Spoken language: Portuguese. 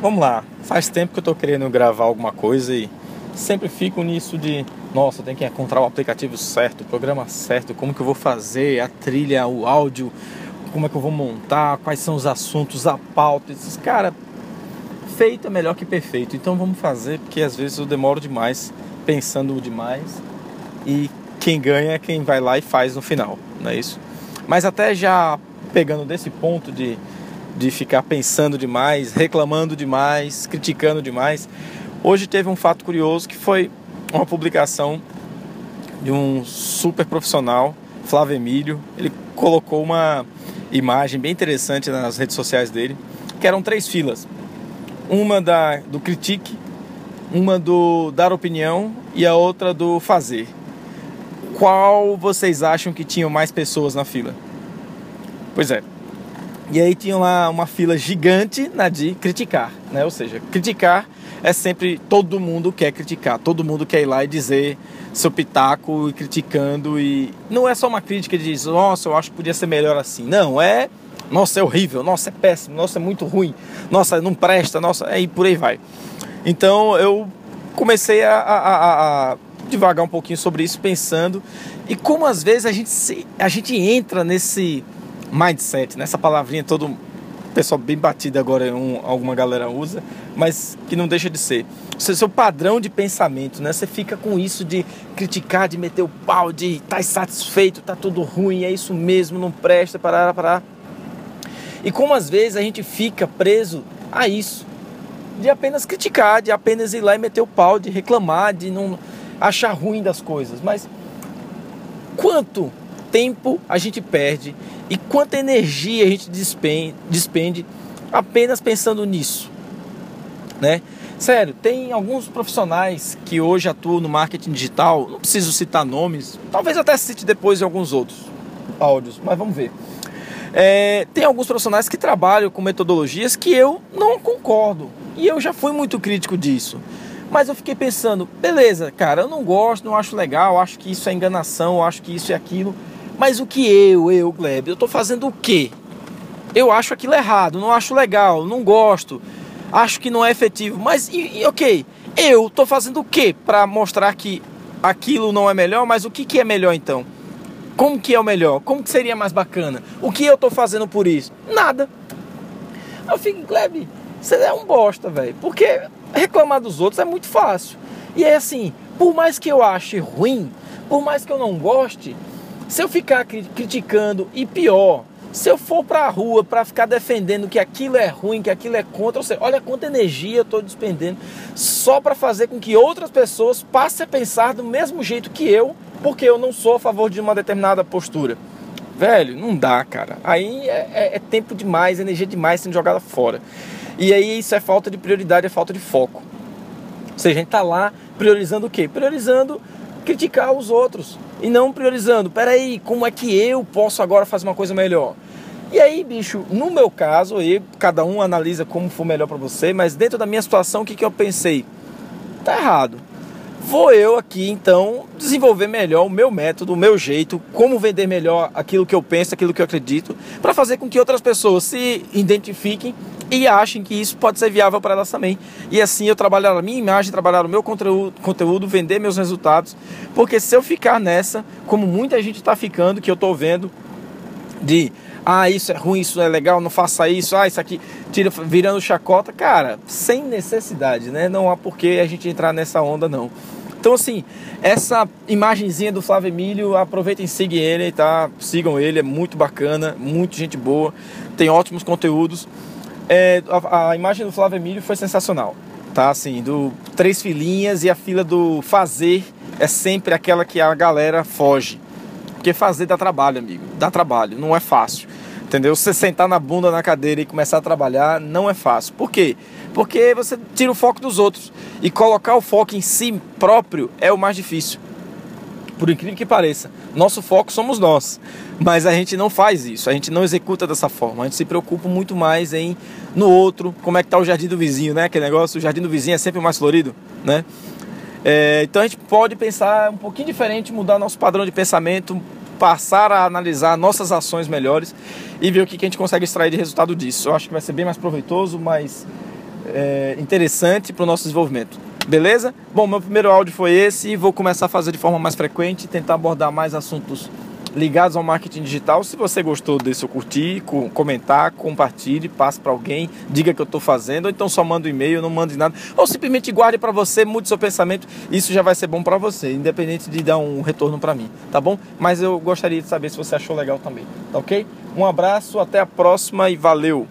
vamos lá. Faz tempo que eu tô querendo gravar alguma coisa e sempre fico nisso de, nossa, tem que encontrar o aplicativo certo, o programa certo, como que eu vou fazer, a trilha, o áudio, como é que eu vou montar, quais são os assuntos, a pauta. Esses, cara, feito é melhor que perfeito. Então vamos fazer, porque às vezes eu demoro demais, pensando demais. E quem ganha é quem vai lá e faz no final, não é isso? Mas até já pegando desse ponto de, de ficar pensando demais, reclamando demais, criticando demais, hoje teve um fato curioso que foi uma publicação de um super profissional, Flávio Emílio. Ele colocou uma imagem bem interessante nas redes sociais dele, que eram três filas. Uma da, do critique, uma do dar opinião e a outra do fazer. Qual vocês acham que tinham mais pessoas na fila? Pois é. E aí tinha lá uma fila gigante na de criticar, né? Ou seja, criticar é sempre todo mundo quer criticar, todo mundo quer ir lá e dizer seu pitaco e criticando e não é só uma crítica de dizer, nossa, eu acho que podia ser melhor assim. Não, é, nossa, é horrível, nossa, é péssimo, nossa, é muito ruim, nossa, não presta, nossa, é, e por aí vai. Então eu comecei a, a, a, a devagar um pouquinho sobre isso, pensando e como às vezes a gente, se, a gente entra nesse mindset, nessa palavrinha todo pessoal bem batido agora, um, alguma galera usa, mas que não deixa de ser. O seu padrão de pensamento, né? Você fica com isso de criticar, de meter o pau, de tá insatisfeito, tá tudo ruim, é isso mesmo, não presta, parar, parar. E como às vezes a gente fica preso a isso, de apenas criticar, de apenas ir lá e meter o pau, de reclamar, de não achar ruim das coisas. Mas quanto tempo a gente perde e quanta energia a gente despende, apenas pensando nisso, né? Sério, tem alguns profissionais que hoje atuam no marketing digital, não preciso citar nomes, talvez até cite depois em alguns outros áudios, mas vamos ver. É, tem alguns profissionais que trabalham com metodologias que eu não concordo e eu já fui muito crítico disso. Mas eu fiquei pensando, beleza, cara, eu não gosto, não acho legal, acho que isso é enganação, acho que isso é aquilo. Mas o que eu, eu, Gleb, eu estou fazendo o quê? Eu acho aquilo errado, não acho legal, não gosto, acho que não é efetivo. Mas, e, e, ok, eu estou fazendo o quê para mostrar que aquilo não é melhor, mas o que, que é melhor então? Como que é o melhor? Como que seria mais bacana? O que eu estou fazendo por isso? Nada. Eu fico, Gleb, você é um bosta, velho. Porque reclamar dos outros é muito fácil. E é assim, por mais que eu ache ruim, por mais que eu não goste, se eu ficar criticando e pior, se eu for para a rua para ficar defendendo que aquilo é ruim, que aquilo é contra, você olha quanta energia eu estou despendendo só para fazer com que outras pessoas passem a pensar do mesmo jeito que eu, porque eu não sou a favor de uma determinada postura. Velho, não dá, cara. Aí é, é, é tempo demais, energia demais sendo jogada fora. E aí isso é falta de prioridade, é falta de foco. Ou seja, a gente está lá priorizando o quê? Priorizando criticar os outros e não priorizando, peraí, como é que eu posso agora fazer uma coisa melhor? E aí, bicho, no meu caso, aí, cada um analisa como for melhor para você, mas dentro da minha situação, o que, que eu pensei? Tá errado. Vou eu aqui então desenvolver melhor o meu método, o meu jeito, como vender melhor aquilo que eu penso, aquilo que eu acredito, para fazer com que outras pessoas se identifiquem e achem que isso pode ser viável para elas também. E assim eu trabalhar a minha imagem, trabalhar o meu conteúdo, conteúdo vender meus resultados. Porque se eu ficar nessa, como muita gente está ficando, que eu estou vendo, de ah, isso é ruim, isso é legal, não faça isso, ah, isso aqui tira virando chacota, cara, sem necessidade, né? Não há por que a gente entrar nessa onda, não. Então, assim, essa imagenzinha do Flávio Emílio, aproveitem e sigam ele, tá? Sigam ele, é muito bacana, muito gente boa, tem ótimos conteúdos. É, a, a, imagem do Flávio Emílio foi sensacional, tá? Assim, do três filinhas e a fila do fazer é sempre aquela que a galera foge. Porque fazer dá trabalho, amigo, dá trabalho, não é fácil. Entendeu? Você sentar na bunda na cadeira e começar a trabalhar não é fácil. Por quê? Porque você tira o foco dos outros. E colocar o foco em si próprio é o mais difícil. Por incrível que pareça, nosso foco somos nós. Mas a gente não faz isso, a gente não executa dessa forma. A gente se preocupa muito mais em no outro, como é que tá o jardim do vizinho, né? Aquele negócio, o jardim do vizinho é sempre mais florido, né? É, então a gente pode pensar um pouquinho diferente, mudar nosso padrão de pensamento, passar a analisar nossas ações melhores e ver o que a gente consegue extrair de resultado disso. Eu acho que vai ser bem mais proveitoso, mais é, interessante para o nosso desenvolvimento. Beleza? Bom, meu primeiro áudio foi esse e vou começar a fazer de forma mais frequente, tentar abordar mais assuntos ligados ao marketing digital. Se você gostou desse, curtir, comentar, compartilhe, passe para alguém, diga que eu estou fazendo, ou então só manda um e-mail, não mande nada, ou simplesmente guarde para você, mude seu pensamento, isso já vai ser bom para você, independente de dar um retorno para mim, tá bom? Mas eu gostaria de saber se você achou legal também, tá ok? Um abraço, até a próxima e valeu!